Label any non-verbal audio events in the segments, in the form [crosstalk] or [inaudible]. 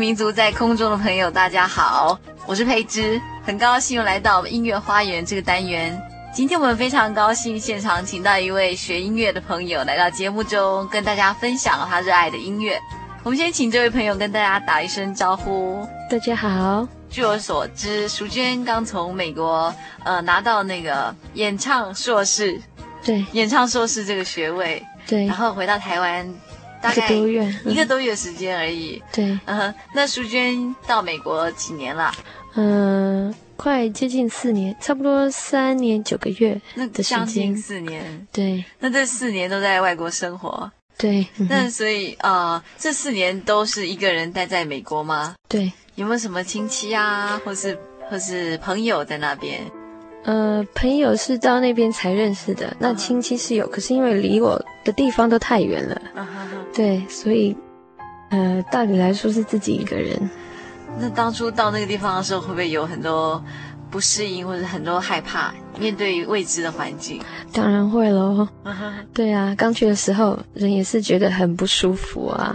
民族，在空中的朋友，大家好，我是佩芝，很高兴又来到音乐花园这个单元。今天我们非常高兴，现场请到一位学音乐的朋友来到节目中，跟大家分享他热爱的音乐。我们先请这位朋友跟大家打一声招呼。大家好，据我所知，淑娟刚从美国呃拿到那个演唱硕士，对，演唱硕士这个学位，对，然后回到台湾。大概一个多月，一个多月时间而已。对，嗯，那淑娟到美国几年了？嗯，快接近四年，差不多三年九个月。那将近四年。对，那这四年都在外国生活。对，那所以呃，这四年都是一个人待在美国吗？对，有没有什么亲戚啊，或是或是朋友在那边？呃，朋友是到那边才认识的，那亲戚是有，可是因为离我的地方都太远了，对，所以，呃，大体来说是自己一个人。那当初到那个地方的时候，会不会有很多不适应，或者很多害怕，面对未知的环境？当然会喽。对啊，刚去的时候，人也是觉得很不舒服啊，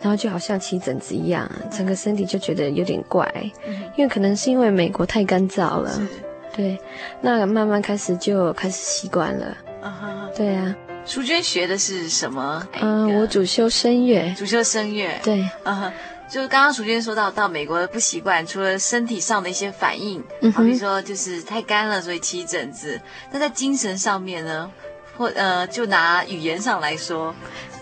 然后就好像起疹子一样，整个身体就觉得有点怪，因为可能是因为美国太干燥了。对，那慢慢开始就开始习惯了。Uh huh. 对啊，淑娟学的是什么？嗯、呃，我主修声乐。主修声乐。对，嗯哼、uh，huh. 就是刚刚淑娟说到到美国不习惯，除了身体上的一些反应，嗯好，比如说就是太干了，所以起疹子。那在精神上面呢，或呃，就拿语言上来说，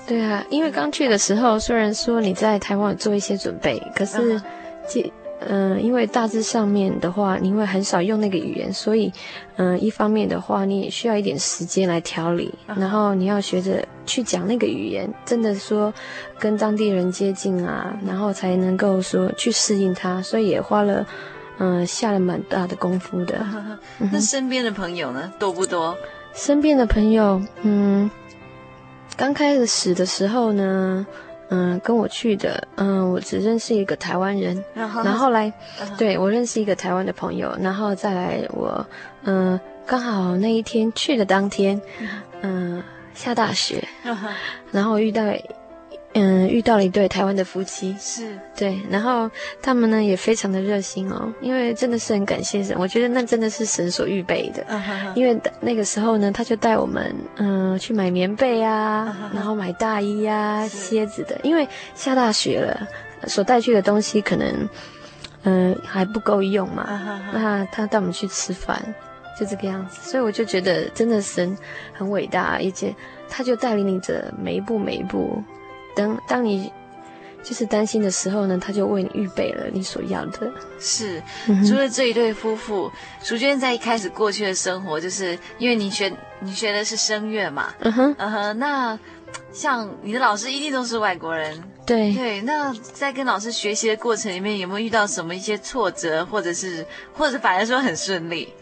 对啊，因为刚去的时候，虽然说你在台湾有做一些准备，可是，uh huh. 嗯、呃，因为大致上面的话，你会很少用那个语言，所以，嗯、呃，一方面的话，你也需要一点时间来调理，然后你要学着去讲那个语言，真的说跟当地人接近啊，然后才能够说去适应它，所以也花了，嗯、呃，下了蛮大的功夫的。那身边的朋友呢，多不多？身边的朋友，嗯，刚开始的时候呢。嗯，跟我去的，嗯，我只认识一个台湾人，然后，来，嗯、对，我认识一个台湾的朋友，然后再来我，嗯，刚好那一天去的当天，嗯，下大雪，然后遇到。嗯，遇到了一对台湾的夫妻，是对，然后他们呢也非常的热心哦，因为真的是很感谢神，我觉得那真的是神所预备的，uh. 因为那个时候呢，他就带我们嗯去买棉被啊，uh. 然后买大衣啊、是鞋子的，因为下大雪了，所带去的东西可能嗯还不够用嘛，uh. 那他带我们去吃饭，就这个样子，所以我就觉得真的神很伟大，而且他就带领你着每一步每一步。当当你就是担心的时候呢，他就为你预备了你所要的。是，除了这一对夫妇，淑娟在一开始过去的生活，就是因为你学你学的是声乐嘛，嗯哼，嗯哼。那像你的老师一定都是外国人，对对。那在跟老师学习的过程里面，有没有遇到什么一些挫折，或者是或者反而说很顺利？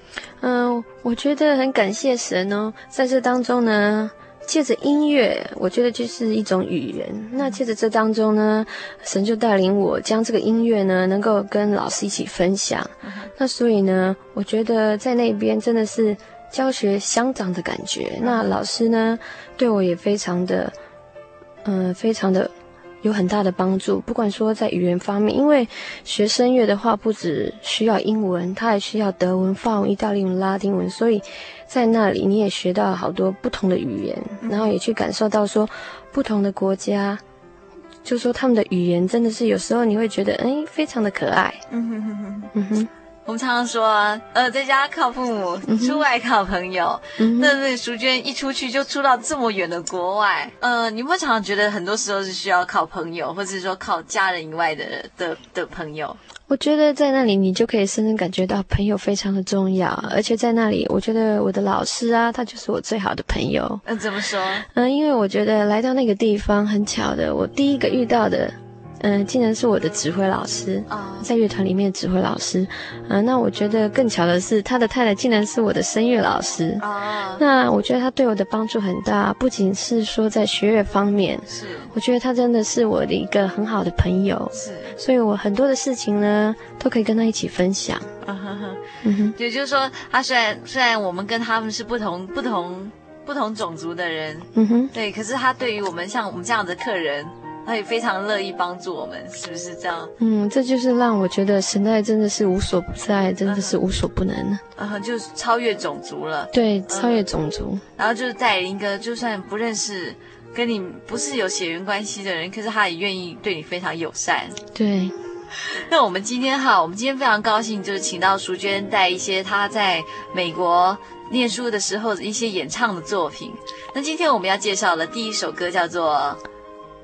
嗯，我觉得很感谢神哦，在这当中呢。借着音乐，我觉得就是一种语言。那借着这当中呢，神就带领我将这个音乐呢，能够跟老师一起分享。那所以呢，我觉得在那边真的是教学相长的感觉。那老师呢，对我也非常的，嗯、非常的。有很大的帮助，不管说在语言方面，因为学声乐的话，不只需要英文，它还需要德文、法文、意大利文、拉丁文，所以在那里你也学到好多不同的语言，然后也去感受到说不同的国家，就说他们的语言真的是有时候你会觉得，哎，非常的可爱。嗯哼哼哼，嗯哼。我们常常说，呃，在家靠父母，出外靠朋友。嗯、那那淑娟一出去就出到这么远的国外，呃，你会常常觉得很多时候是需要靠朋友，或者是说靠家人以外的的的朋友？我觉得在那里你就可以深深感觉到朋友非常的重要，而且在那里，我觉得我的老师啊，他就是我最好的朋友。嗯、呃，怎么说？嗯、呃，因为我觉得来到那个地方很巧的，我第一个遇到的。嗯，竟然是我的指挥老师，在乐团里面指挥老师。嗯，那我觉得更巧的是，他的太太竟然是我的声乐老师。哦，那我觉得他对我的帮助很大，不仅是说在学乐方面，是，我觉得他真的是我的一个很好的朋友。是，所以我很多的事情呢，都可以跟他一起分享。啊哈哈，嗯哼，也就是说，他虽然虽然我们跟他们是不同不同不同种族的人，嗯哼，对，可是他对于我们像我们这样的客人。他也非常乐意帮助我们，是不是这样？嗯，这就是让我觉得神爱真的是无所不在，真的是无所不能啊、嗯！就是超越种族了。对，超越种族。嗯、然后就是带领一个就算不认识、跟你不是有血缘关系的人，可是他也愿意对你非常友善。对。那我们今天哈，我们今天非常高兴，就是请到淑娟带一些她在美国念书的时候的一些演唱的作品。那今天我们要介绍的第一首歌叫做。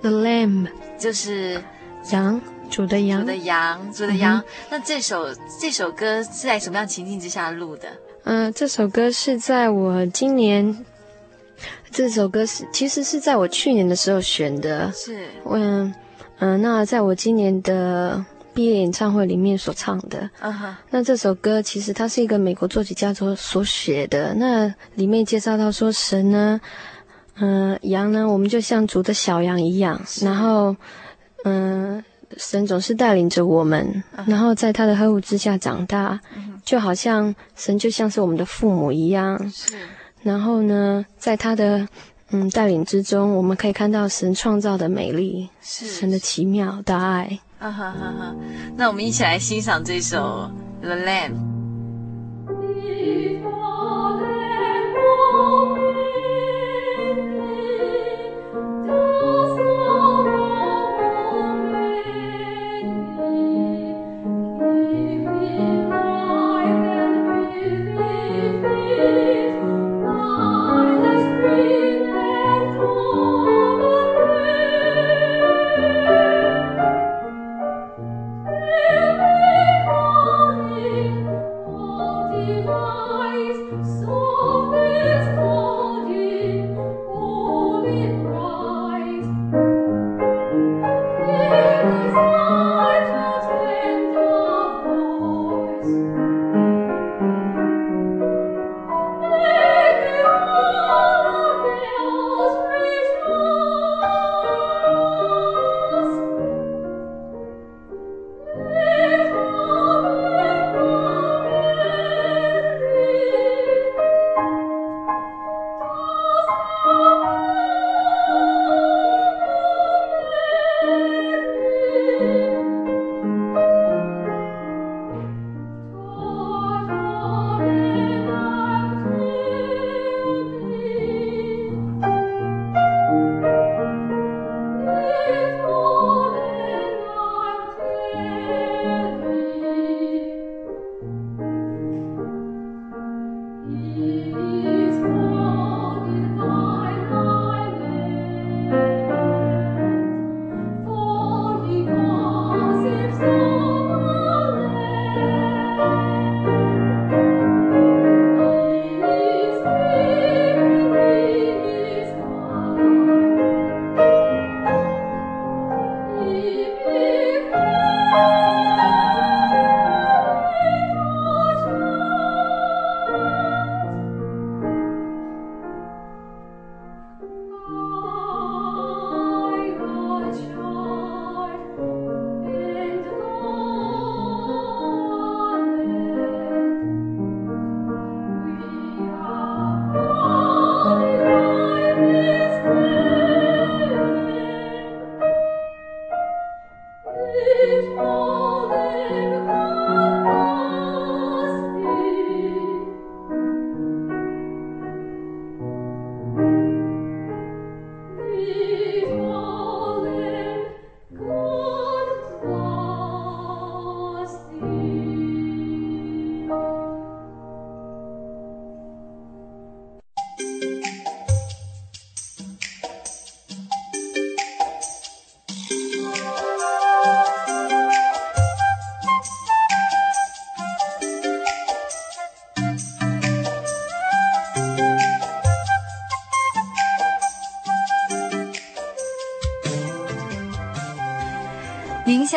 The Lamb 就是羊，主的羊，主的羊，主的羊。嗯、那这首这首歌是在什么样情境之下录的？嗯、呃，这首歌是在我今年，这首歌是其实是在我去年的时候选的。是，嗯嗯、呃，那在我今年的毕业演唱会里面所唱的。嗯哼。那这首歌其实它是一个美国作曲家所所写的。那里面介绍到说神呢。嗯、呃，羊呢，我们就像主的小羊一样，然后，嗯、呃，神总是带领着我们，然后在他的呵护之下长大，就好像神就像是我们的父母一样。是。然后呢，在他的嗯带领之中，我们可以看到神创造的美丽，是神的奇妙大爱。啊哈哈哈！那我们一起来欣赏这首《The Lamb》。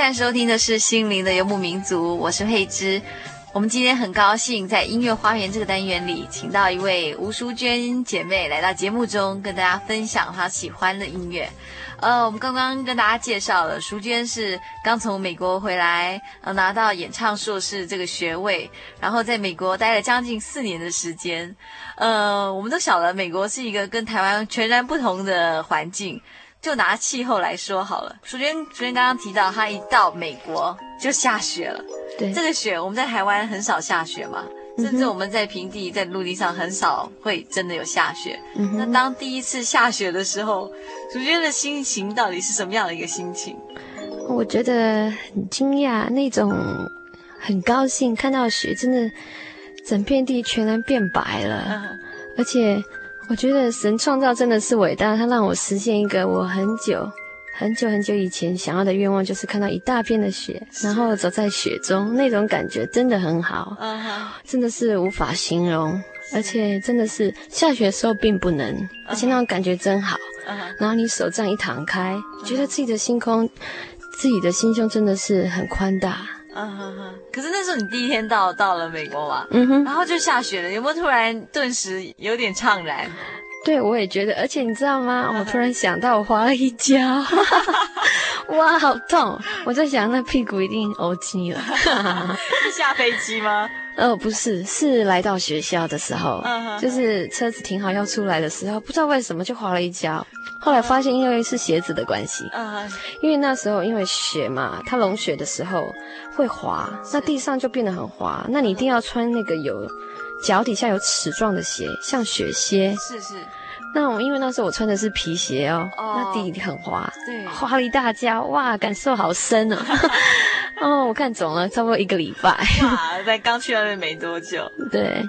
在收听的是《心灵的游牧民族》，我是佩芝。我们今天很高兴在音乐花园这个单元里，请到一位吴淑娟姐妹来到节目中，跟大家分享她喜欢的音乐。呃，我们刚刚跟大家介绍了，淑娟是刚从美国回来，呃，拿到演唱硕士这个学位，然后在美国待了将近四年的时间。呃，我们都晓得，美国是一个跟台湾全然不同的环境。就拿气候来说好了，淑娟，淑娟刚刚提到，她一到美国就下雪了。对，这个雪我们在台湾很少下雪嘛，甚至我们在平地、在陆地上很少会真的有下雪。嗯、那当第一次下雪的时候，淑娟的心情到底是什么样的一个心情？我觉得很惊讶，那种很高兴看到雪，真的整片地全然变白了，嗯、而且。我觉得神创造真的是伟大，他让我实现一个我很久、很久、很久以前想要的愿望，就是看到一大片的雪，然后走在雪中，那种感觉真的很好，真的是无法形容。而且真的是下雪的时候并不冷，而且那种感觉真好。然后你手这样一摊开，觉得自己的星空、自己的心胸真的是很宽大。嗯哼哼，可是那时候你第一天到到了美国嘛，嗯哼，然后就下雪了，有没有突然顿时有点怅然？对，我也觉得，而且你知道吗？[laughs] 我突然想到，我滑了一跤，[laughs] 哇，好痛！我在想，那屁股一定欧气了。[laughs] 是下飞机吗？呃，不是，是来到学校的时候，就是车子停好要出来的时候，不知道为什么就滑了一跤。后来发现，因为是鞋子的关系，因为那时候因为雪嘛，它融雪的时候会滑，那地上就变得很滑，那你一定要穿那个有脚底下有齿状的鞋，像雪靴。是是。那我因为那时候我穿的是皮鞋哦，那地很滑，对，滑了一大跤，哇，感受好深哦。[laughs] [laughs] [laughs] [laughs] 哦，我看肿了差不多一个礼拜。哇，在刚去那边没多久。[laughs] 对，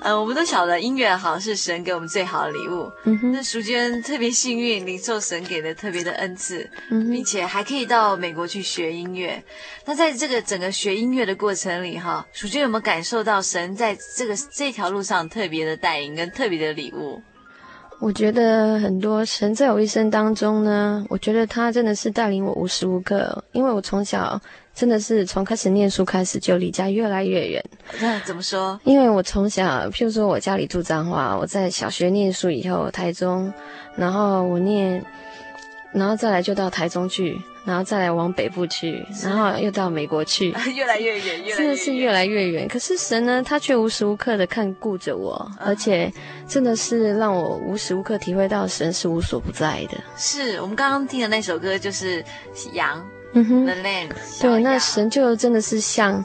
嗯我们都晓得音乐好像是神给我们最好的礼物。嗯哼，那淑娟特别幸运，领受神给的特别的恩赐，嗯，并且还可以到美国去学音乐。那在这个整个学音乐的过程里，哈，淑娟有没有感受到神在这个这条路上特别的带领跟特别的礼物？我觉得很多神在我一生当中呢，我觉得他真的是带领我无时无刻，因为我从小。真的是从开始念书开始就离家越来越远。那怎么说？因为我从小，譬如说我家里住彰化，我在小学念书以后，台中，然后我念，然后再来就到台中去，然后再来往北部去，然后又到美国去，[laughs] 越来越远，越来越远，真的是越来越远。可是神呢，他却无时无刻的看顾着我，而且真的是让我无时无刻体会到神是无所不在的。是我们刚刚听的那首歌，就是羊。嗯哼，对，那神就真的是像，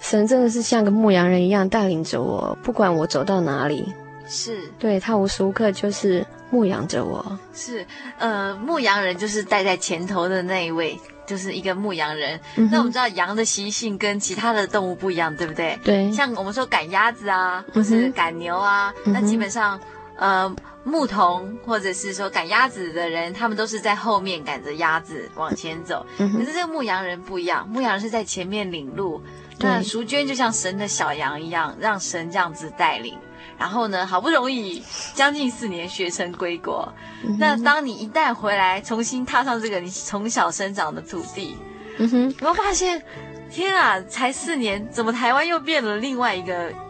神真的是像个牧羊人一样带领着我，不管我走到哪里，是。对他无时无刻就是牧养着我。是，呃，牧羊人就是带在前头的那一位，就是一个牧羊人。嗯、那我们知道羊的习性跟其他的动物不一样，对不对？对，像我们说赶鸭子啊，或是赶牛啊，嗯、那基本上，呃。牧童或者是说赶鸭子的人，他们都是在后面赶着鸭子往前走。嗯、可是这个牧羊人不一样，牧羊人是在前面领路。那淑娟就像神的小羊一样，让神这样子带领。然后呢，好不容易将近四年学成归国。嗯、那当你一旦回来，重新踏上这个你从小生长的土地，嗯哼，我发现，天啊，才四年，怎么台湾又变了另外一个你？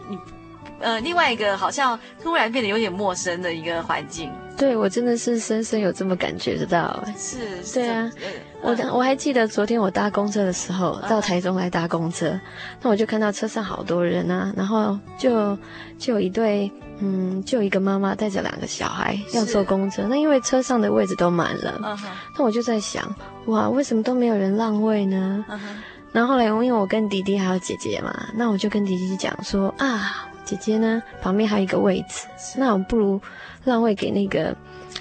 呃，另外一个好像突然变得有点陌生的一个环境。对，我真的是深深有这么感觉得到。是，对啊，我我还记得昨天我搭公车的时候，到台中来搭公车，那我就看到车上好多人啊，然后就就有一对，嗯，就一个妈妈带着两个小孩要坐公车，那因为车上的位置都满了，那我就在想，哇，为什么都没有人让位呢？然后后来因为我跟弟弟还有姐姐嘛，那我就跟弟弟讲说啊。姐姐呢，旁边还有一个位置，那我不如让位给那个，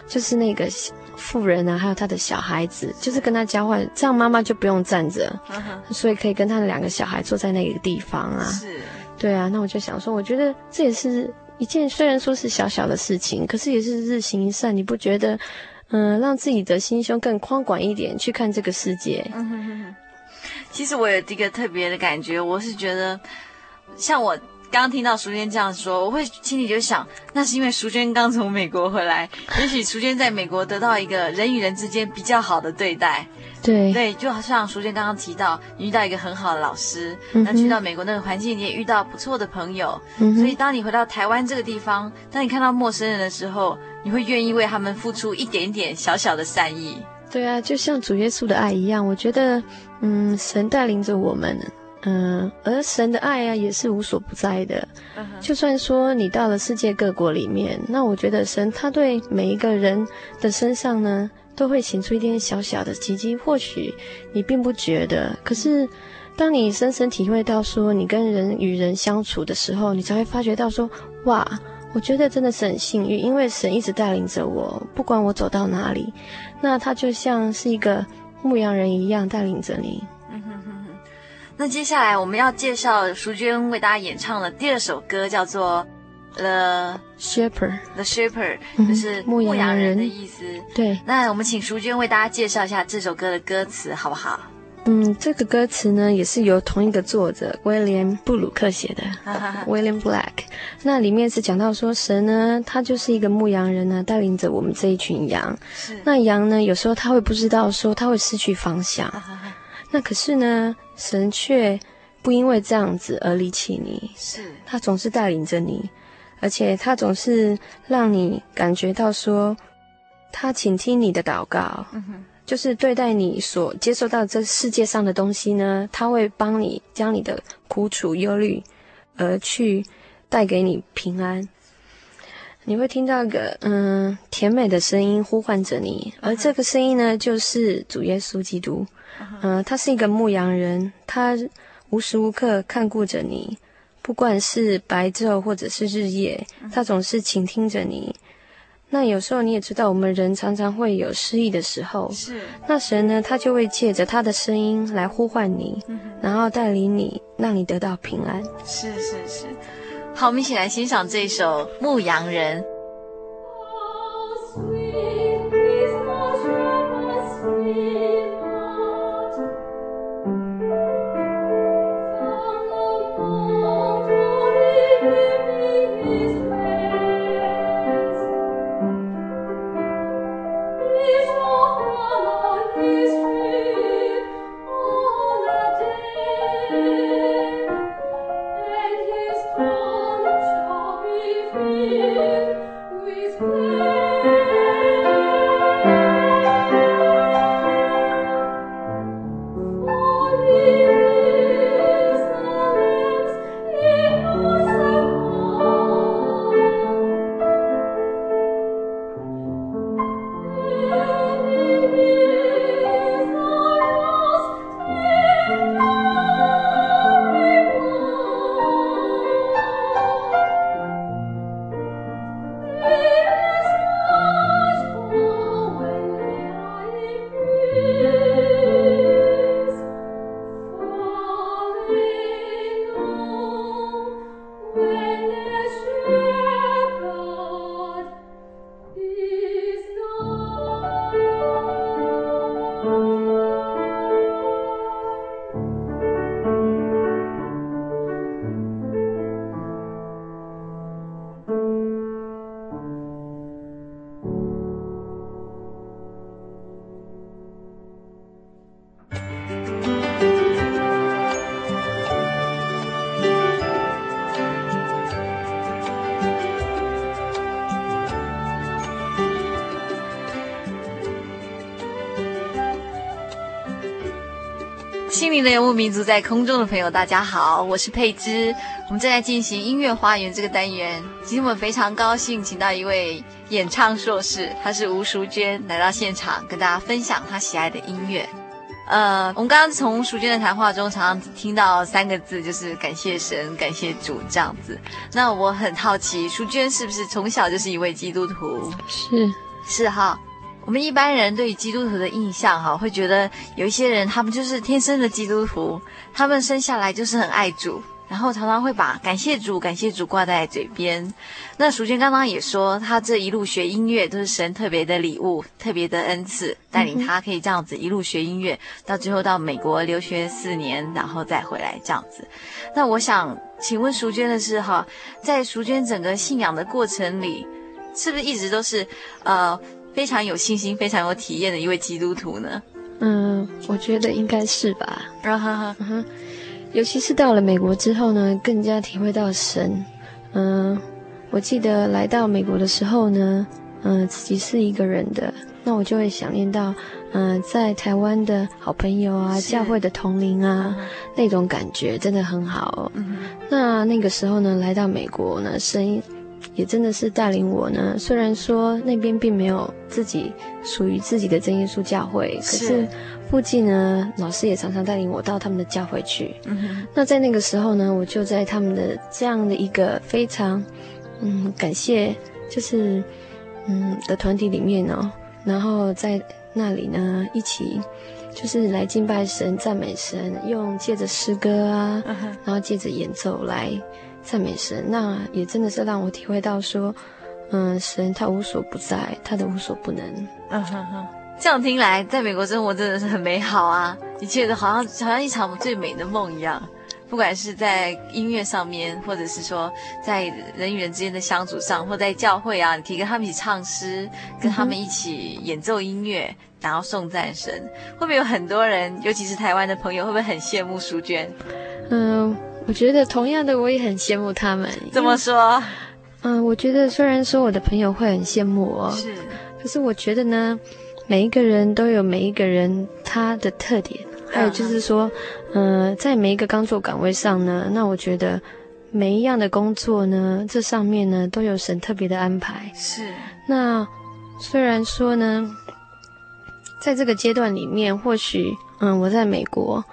就是那个妇人啊，还有他的小孩子，就是跟他交换，这样妈妈就不用站着，所以可以跟他的两个小孩坐在那个地方啊。是，对啊，那我就想说，我觉得这也是一件虽然说是小小的事情，可是也是日行一善，你不觉得？嗯，让自己的心胸更宽广一点，去看这个世界。嗯哼哼哼。其实我有一个特别的感觉，我是觉得，像我。刚刚听到淑娟这样说，我会心里就想，那是因为淑娟刚从美国回来，也许淑娟在美国得到一个人与人之间比较好的对待。对对，就好像淑娟刚刚提到，你遇到一个很好的老师，那、嗯、去到美国那个环境，你也遇到不错的朋友。嗯、所以当你回到台湾这个地方，当你看到陌生人的时候，你会愿意为他们付出一点点小小的善意。对啊，就像主耶稣的爱一样，我觉得，嗯，神带领着我们。嗯，而神的爱啊，也是无所不在的。Uh -huh. 就算说你到了世界各国里面，那我觉得神他对每一个人的身上呢，都会显出一点小小的奇迹。或许你并不觉得，可是当你深深体会到说你跟人与人相处的时候，你才会发觉到说，哇，我觉得真的是很幸运，因为神一直带领着我，不管我走到哪里，那他就像是一个牧羊人一样带领着你。那接下来我们要介绍淑娟为大家演唱的第二首歌，叫做《The Shepherd》，The Shepherd，就是牧羊人的意思。对。那我们请淑娟为大家介绍一下这首歌的歌词，好不好？嗯，这个歌词呢，也是由同一个作者威廉布鲁克写的，William Black。那里面是讲到说，神呢，他就是一个牧羊人呢，带领着我们这一群羊。是。那羊呢，有时候他会不知道说，他会失去方向。那可是呢，神却不因为这样子而离弃你，是。他总是带领着你，而且他总是让你感觉到说，他倾听你的祷告，嗯，就是对待你所接受到这世界上的东西呢，他会帮你将你的苦楚忧虑而去带给你平安。你会听到一个嗯甜美的声音呼唤着你，而这个声音呢，就是主耶稣基督。嗯、呃，他是一个牧羊人，他无时无刻看顾着你，不管是白昼或者是日夜，他总是倾听着你。那有时候你也知道，我们人常常会有失意的时候，是。那神呢，他就会借着他的声音来呼唤你，嗯、然后带领你，让你得到平安。是是是。好，我们一起来欣赏这首《牧羊人》。心灵的游牧民族，在空中的朋友，大家好，我是佩芝。我们正在进行音乐花园这个单元。今天我们非常高兴，请到一位演唱硕士，她是吴淑娟，来到现场跟大家分享她喜爱的音乐。呃，我们刚刚从淑娟的谈话中，常常听到三个字，就是感谢神，感谢主这样子。那我很好奇，淑娟是不是从小就是一位基督徒？是，是哈。我们一般人对于基督徒的印象，哈，会觉得有一些人他们就是天生的基督徒，他们生下来就是很爱主，然后常常会把感谢主、感谢主挂在嘴边。那淑娟刚刚也说，她这一路学音乐都是神特别的礼物、特别的恩赐，带领她可以这样子一路学音乐，到最后到美国留学四年，然后再回来这样子。那我想请问淑娟的是哈，在淑娟整个信仰的过程里，是不是一直都是呃非常有信心、非常有体验的一位基督徒呢？嗯，我觉得应该是吧。啊哈哈，嗯，尤其是到了美国之后呢，更加体会到神。嗯，我记得来到美国的时候呢，嗯，自己是一个人的，那我就会想念到，嗯，在台湾的好朋友啊，教会的同龄啊，那种感觉真的很好。嗯，那那个时候呢，来到美国呢，神也真的是带领我呢。虽然说那边并没有自己属于自己的真耶稣教会，可是附近呢，老师也常常带领我到他们的教会去。嗯。那在那个时候呢，我就在他们的这样的一个非常嗯感谢，就是嗯的团体里面哦，然后在那里呢一起就是来敬拜神、赞美神，用借着诗歌啊，然后借着演奏来。赞美神，那也真的是让我体会到说，嗯，神他无所不在，他的无所不能。嗯哼哼，这样听来，在美国生活真的是很美好啊，一切都好像好像一场最美的梦一样。不管是在音乐上面，或者是说在人与人之间的相处上，或在教会啊，你可以跟他们一起唱诗，跟他们一起演奏音乐，然后颂赞神，会不会有很多人，尤其是台湾的朋友，会不会很羡慕淑娟？嗯。我觉得同样的，我也很羡慕他们。怎么说？嗯，我觉得虽然说我的朋友会很羡慕我，是，可是我觉得呢，每一个人都有每一个人他的特点，还有就是说，嗯、呃，在每一个工作岗位上呢，那我觉得每一样的工作呢，这上面呢都有神特别的安排。是。那虽然说呢，在这个阶段里面，或许嗯，我在美国。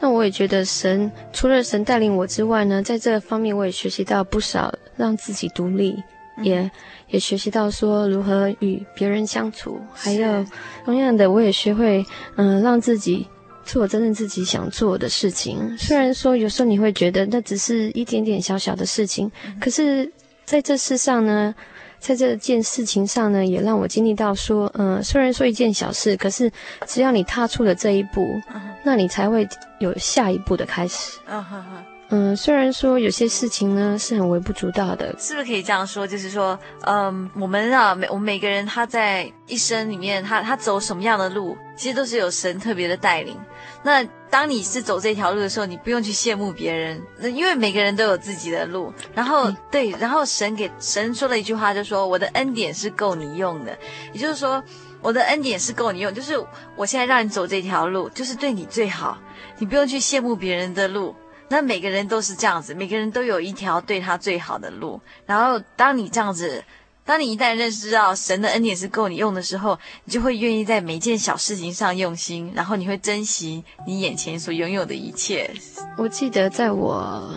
那我也觉得神除了神带领我之外呢，在这个方面我也学习到不少，让自己独立，嗯、也也学习到说如何与别人相处，还有同样的我也学会嗯、呃、让自己做真正自己想做的事情。虽然说有时候你会觉得那只是一点点小小的事情，嗯、可是在这世上呢。在这件事情上呢，也让我经历到说，嗯、呃，虽然说一件小事，可是只要你踏出了这一步，uh. 那你才会有下一步的开始。嗯、uh huh. 呃，虽然说有些事情呢是很微不足道的，是不是可以这样说？就是说，嗯，我们啊，每我们每个人他在一生里面，他他走什么样的路，其实都是有神特别的带领。那当你是走这条路的时候，你不用去羡慕别人，那因为每个人都有自己的路。然后、嗯、对，然后神给神说了一句话，就说：“我的恩典是够你用的。”也就是说，我的恩典是够你用，就是我现在让你走这条路，就是对你最好，你不用去羡慕别人的路。那每个人都是这样子，每个人都有一条对他最好的路。然后当你这样子。当你一旦认识到神的恩典是够你用的时候，你就会愿意在每件小事情上用心，然后你会珍惜你眼前所拥有的一切。我记得在我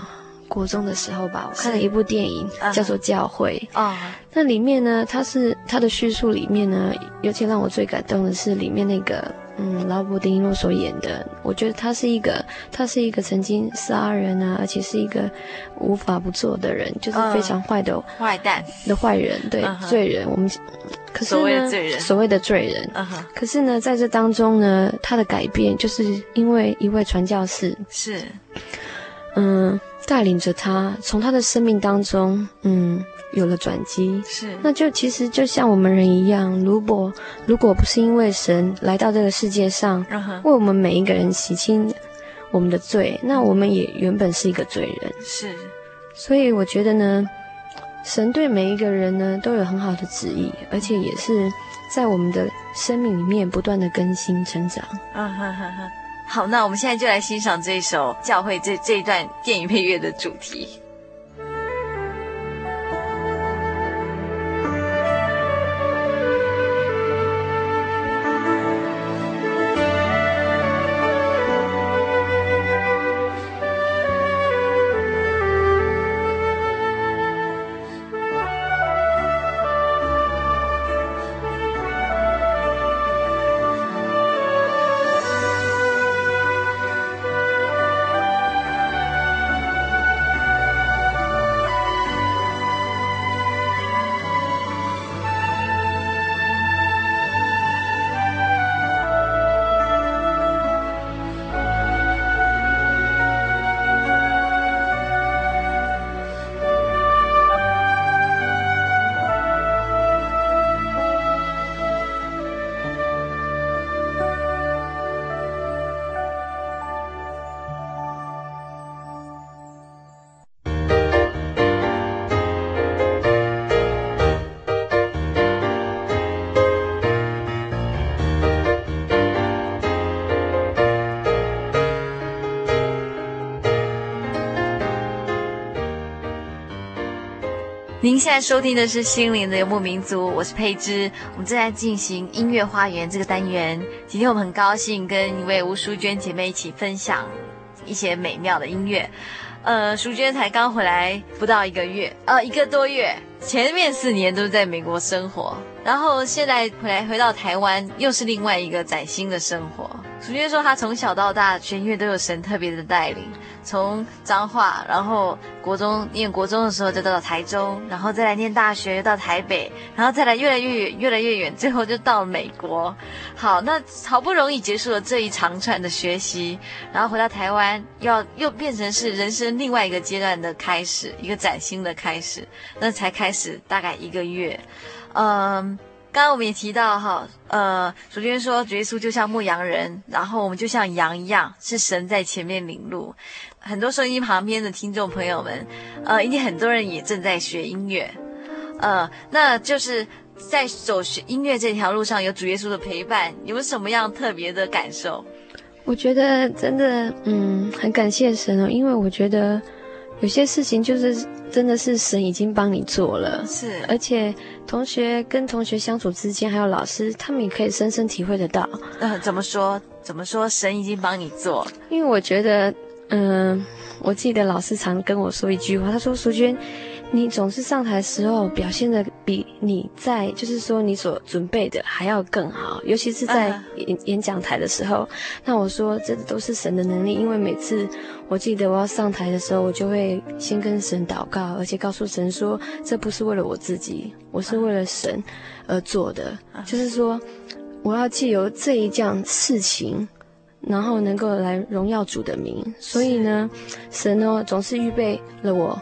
国中的时候吧，我看了一部电影，叫做《教会》啊。Uh. 那里面呢，它是它的叙述里面呢，尤其让我最感动的是里面那个。嗯，劳勃·迪尼洛所演的，我觉得他是一个，他是一个曾经杀人啊，而且是一个无法不做的人，就是非常坏的坏蛋的坏人，对，uh. 罪人。我们可是呢，所谓的罪人，所谓的罪人。Uh. 可是呢，在这当中呢，他的改变就是因为一位传教士是，嗯，带领着他从他的生命当中，嗯。有了转机，是，那就其实就像我们人一样，如果如果不是因为神来到这个世界上，uh. 为我们每一个人洗清我们的罪，那我们也原本是一个罪人，是。所以我觉得呢，神对每一个人呢都有很好的旨意，而且也是在我们的生命里面不断的更新成长。啊哈哈哈。好，那我们现在就来欣赏这一首教会这这一段电影配乐的主题。您现在收听的是《心灵的游牧民族》，我是佩芝。我们正在进行音乐花园这个单元。今天我们很高兴跟一位吴淑娟姐妹一起分享一些美妙的音乐。呃，淑娟才刚回来不到一个月，呃，一个多月，前面四年都是在美国生活，然后现在回来回到台湾，又是另外一个崭新的生活。淑娟说，他从小到大全音乐都有神特别的带领。从彰化，然后国中念国中的时候就到了台中，然后再来念大学又到台北，然后再来越来越远，越来越远，最后就到了美国。好，那好不容易结束了这一长串的学习，然后回到台湾，要又变成是人生另外一个阶段的开始，一个崭新的开始。那才开始大概一个月，嗯。刚刚我们也提到哈，呃，主持人说主耶稣就像牧羊人，然后我们就像羊一样，是神在前面领路。很多收音旁边的听众朋友们，呃，一定很多人也正在学音乐，呃，那就是在走学音乐这条路上有主耶稣的陪伴，有没有什么样特别的感受？我觉得真的，嗯，很感谢神哦，因为我觉得有些事情就是。真的是神已经帮你做了，是，而且同学跟同学相处之间，还有老师，他们也可以深深体会得到。嗯、呃，怎么说？怎么说？神已经帮你做？因为我觉得，嗯、呃，我记得老师常跟我说一句话，他说：“淑娟。”你总是上台时候表现得比你在，就是说你所准备的还要更好，尤其是在演演讲台的时候。那我说这都是神的能力，因为每次我记得我要上台的时候，我就会先跟神祷告，而且告诉神说，这不是为了我自己，我是为了神而做的。就是说，我要借由这一件事情，然后能够来荣耀主的名。所以呢，神呢总是预备了我。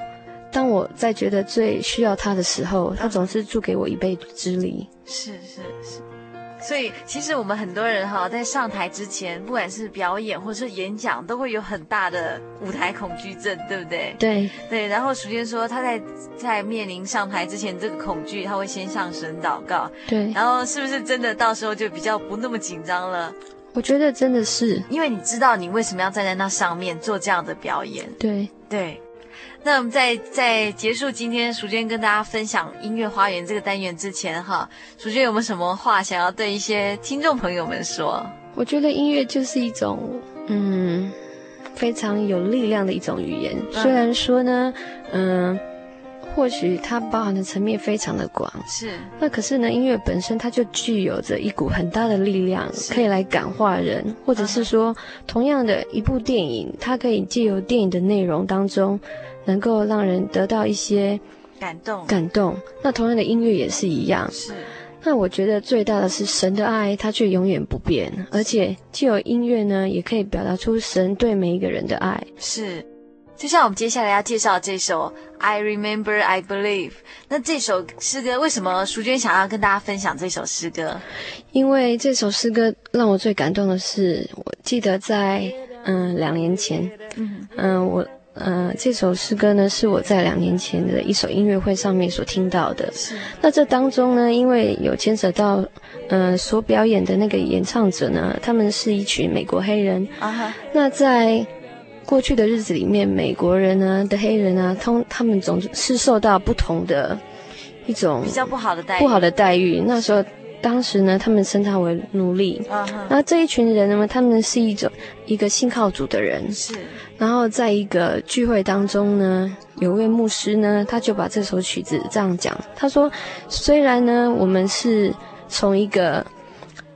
当我在觉得最需要他的时候，他总是助给我一臂之力。是是是，所以其实我们很多人哈，在上台之前，不管是表演或者是演讲，都会有很大的舞台恐惧症，对不对？对对。然后首先说，他在在面临上台之前，这个恐惧他会先向神祷告。对。然后是不是真的到时候就比较不那么紧张了？我觉得真的是，因为你知道你为什么要站在那上面做这样的表演。对对。那我们在在结束今天淑娟跟大家分享音乐花园这个单元之前，哈，淑娟有没有什么话想要对一些听众朋友们说？我觉得音乐就是一种，嗯，非常有力量的一种语言。虽然说呢，嗯，或许它包含的层面非常的广，是。那可是呢，音乐本身它就具有着一股很大的力量，可以来感化人，或者是说，同样的一部电影，它可以借由电影的内容当中。能够让人得到一些感动，感动。那同样的音乐也是一样。是。那我觉得最大的是神的爱，它却永远不变。而且，既有音乐呢，也可以表达出神对每一个人的爱。是。就像我们接下来要介绍这首《I Remember I Believe》。那这首诗歌为什么淑娟想要跟大家分享这首诗歌？因为这首诗歌让我最感动的是，我记得在嗯两年前，嗯嗯我。呃，这首诗歌呢，是我在两年前的一首音乐会上面所听到的。是。那这当中呢，因为有牵扯到，呃，所表演的那个演唱者呢，他们是一群美国黑人。啊哈。那在过去的日子里面，美国人呢的黑人啊，通他们总是受到不同的一种比较不好的待遇。不好的待遇。那时候。当时呢，他们称他为奴隶。啊哈。那这一群人呢，他们是一种一个信靠主的人。是。然后在一个聚会当中呢，有位牧师呢，他就把这首曲子这样讲。他说：“虽然呢，我们是从一个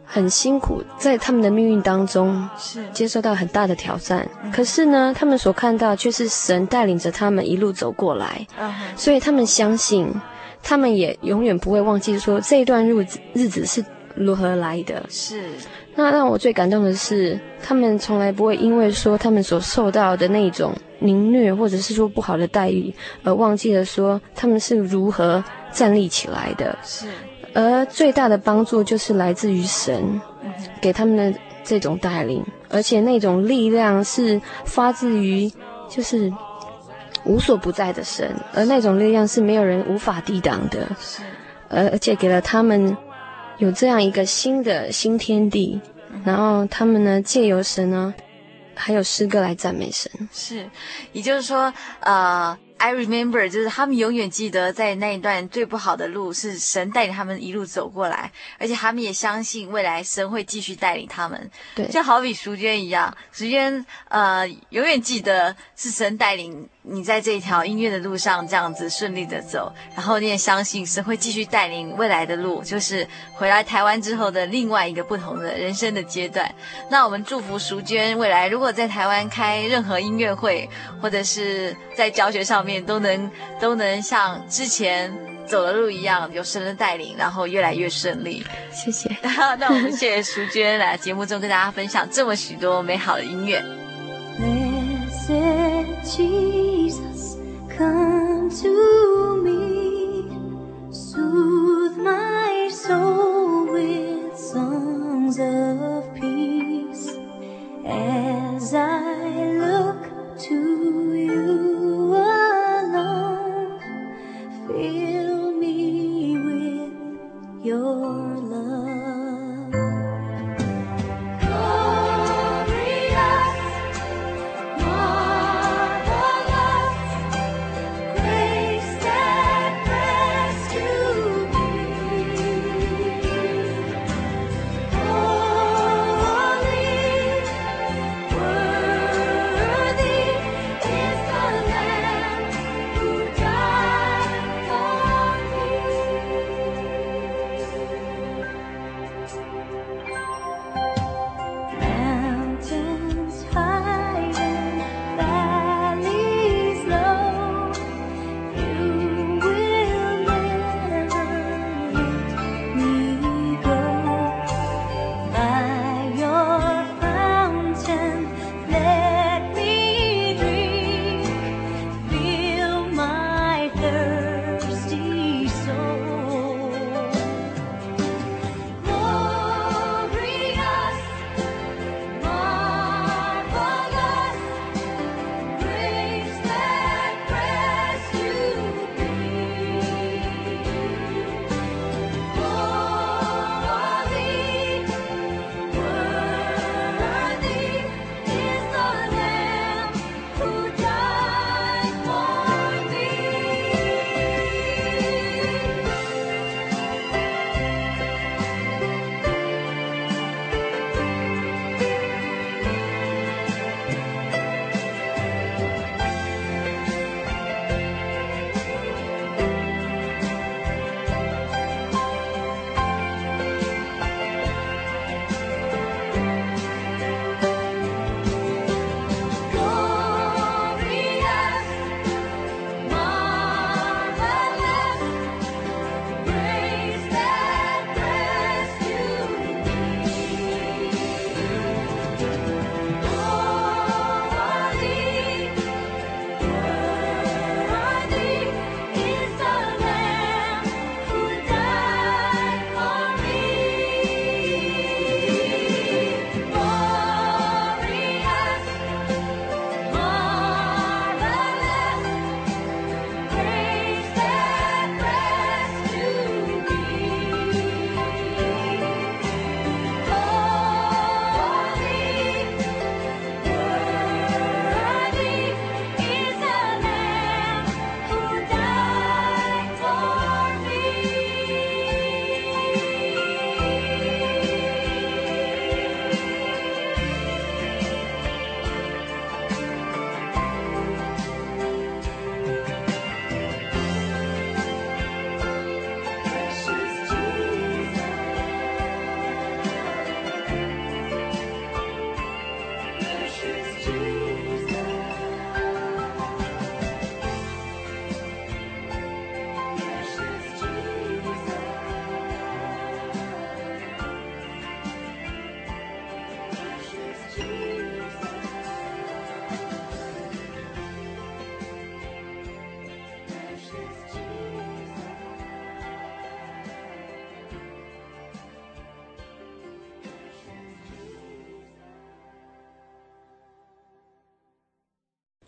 很辛苦，在他们的命运当中是接受到很大的挑战，可是呢，他们所看到却是神带领着他们一路走过来。所以他们相信。”他们也永远不会忘记说这一段日子日子是如何来的。是，那让我最感动的是，他们从来不会因为说他们所受到的那种凌虐或者是说不好的待遇，而忘记了说他们是如何站立起来的。是，而最大的帮助就是来自于神给他们的这种带领，而且那种力量是发自于就是。无所不在的神，而那种力量是没有人无法抵挡的，是，而而且给了他们有这样一个新的新天地，嗯、然后他们呢借由神呢，还有诗歌来赞美神，是，也就是说，呃。I remember，就是他们永远记得在那一段最不好的路是神带领他们一路走过来，而且他们也相信未来神会继续带领他们。对，就好比淑娟一样，淑娟呃永远记得是神带领你在这条音乐的路上这样子顺利的走，然后你也相信神会继续带领未来的路，就是回来台湾之后的另外一个不同的人生的阶段。那我们祝福淑娟未来如果在台湾开任何音乐会，或者是在教学上面都能都能像之前走的路一样，有神的带领，然后越来越顺利。谢谢。[laughs] 那我们谢谢淑娟来节目中跟大家分享这么许多美好的音乐。Come to me, soothe my soul with songs of peace as I look to you alone. Fill me with your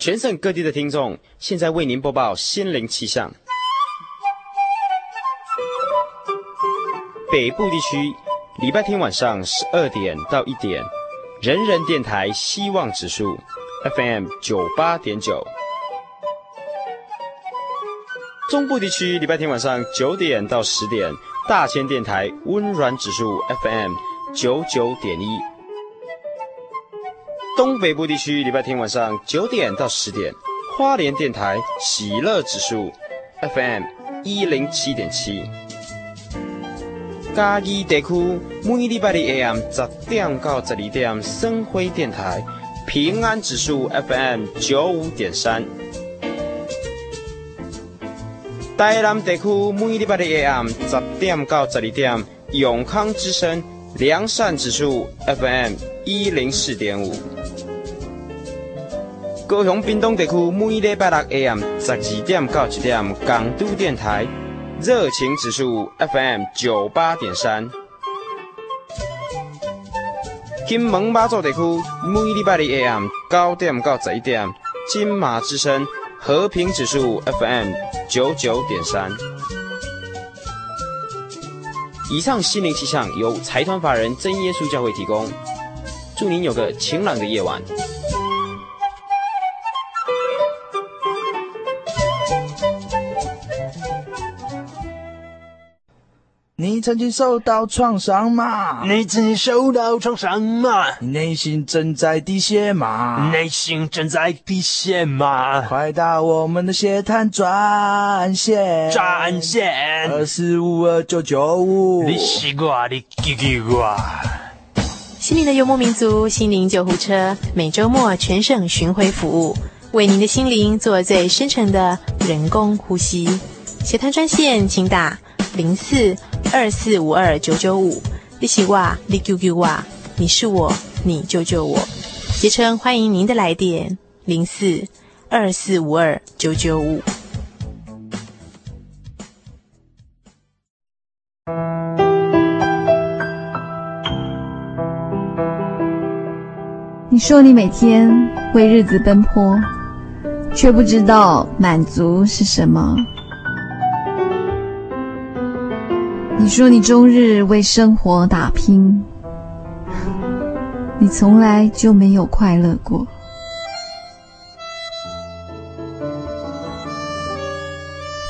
全省各地的听众，现在为您播报心灵气象。北部地区礼拜天晚上十二点到一点，人人电台希望指数 FM 九八点九。中部地区礼拜天晚上九点到十点，大千电台温暖指数 FM 九九点一。北部地区礼拜天晚上九点到十点，花莲电台喜乐指数 FM 一零七点七。嘉义地区每礼拜的 AM 十点到十二点，生辉电台平安指数 FM 九五点三。台南地区每礼拜的 AM 十点到十二点，永康之声良善指数 FM 一零四点五。高雄屏东地区每礼拜六 AM 十二点到一点，港都电台热情指数 FM 九八点三。金门马祖地区每礼拜的 AM 九点到十一点，金马之声和平指数 FM。九九点三，以上心灵气象由财团法人真耶稣教会提供，祝您有个晴朗的夜晚。你曾经受到创伤吗？你曾经受到创伤吗？你内心正在滴血吗？内心正在滴血吗？快打我们的血滩专线，专线二四五二九九五。你西瓜，你给给我。心灵的幽默民族，心灵救护车，每周末全省巡回服务，为您的心灵做最深层的人工呼吸。血滩专线，请打零四。二四五二九九五，你是我，你救救我，你是我，你救救我。捷诚欢迎您的来电，零四二四五二九九五。你说你每天为日子奔波，却不知道满足是什么。你说你终日为生活打拼，你从来就没有快乐过。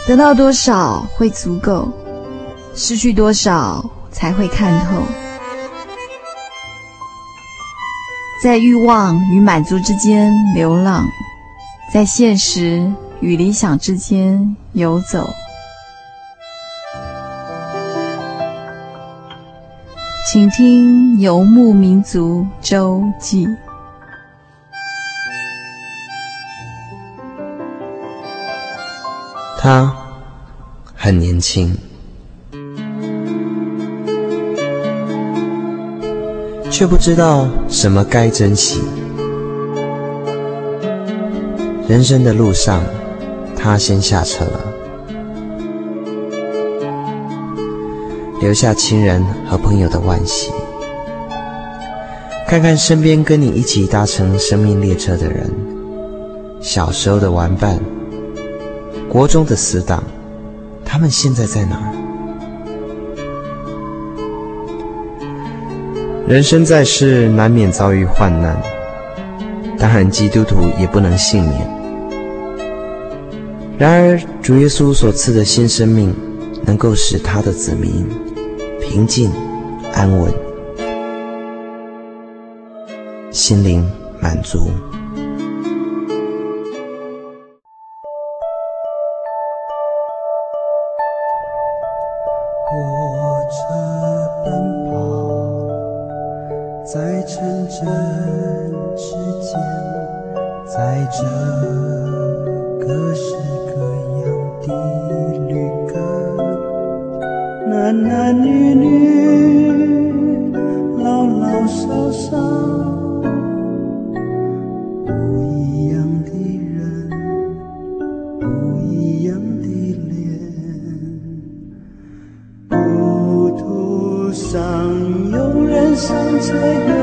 得到多少会足够，失去多少才会看透。在欲望与满足之间流浪，在现实与理想之间游走。请听《游牧民族周记》。他很年轻，却不知道什么该珍惜。人生的路上，他先下车了。留下亲人和朋友的惋惜，看看身边跟你一起搭乘生命列车的人，小时候的玩伴，国中的死党，他们现在在哪？人生在世，难免遭遇患难，当然基督徒也不能幸免。然而，主耶稣所赐的新生命，能够使他的子民。平静、安稳、心灵满足。醉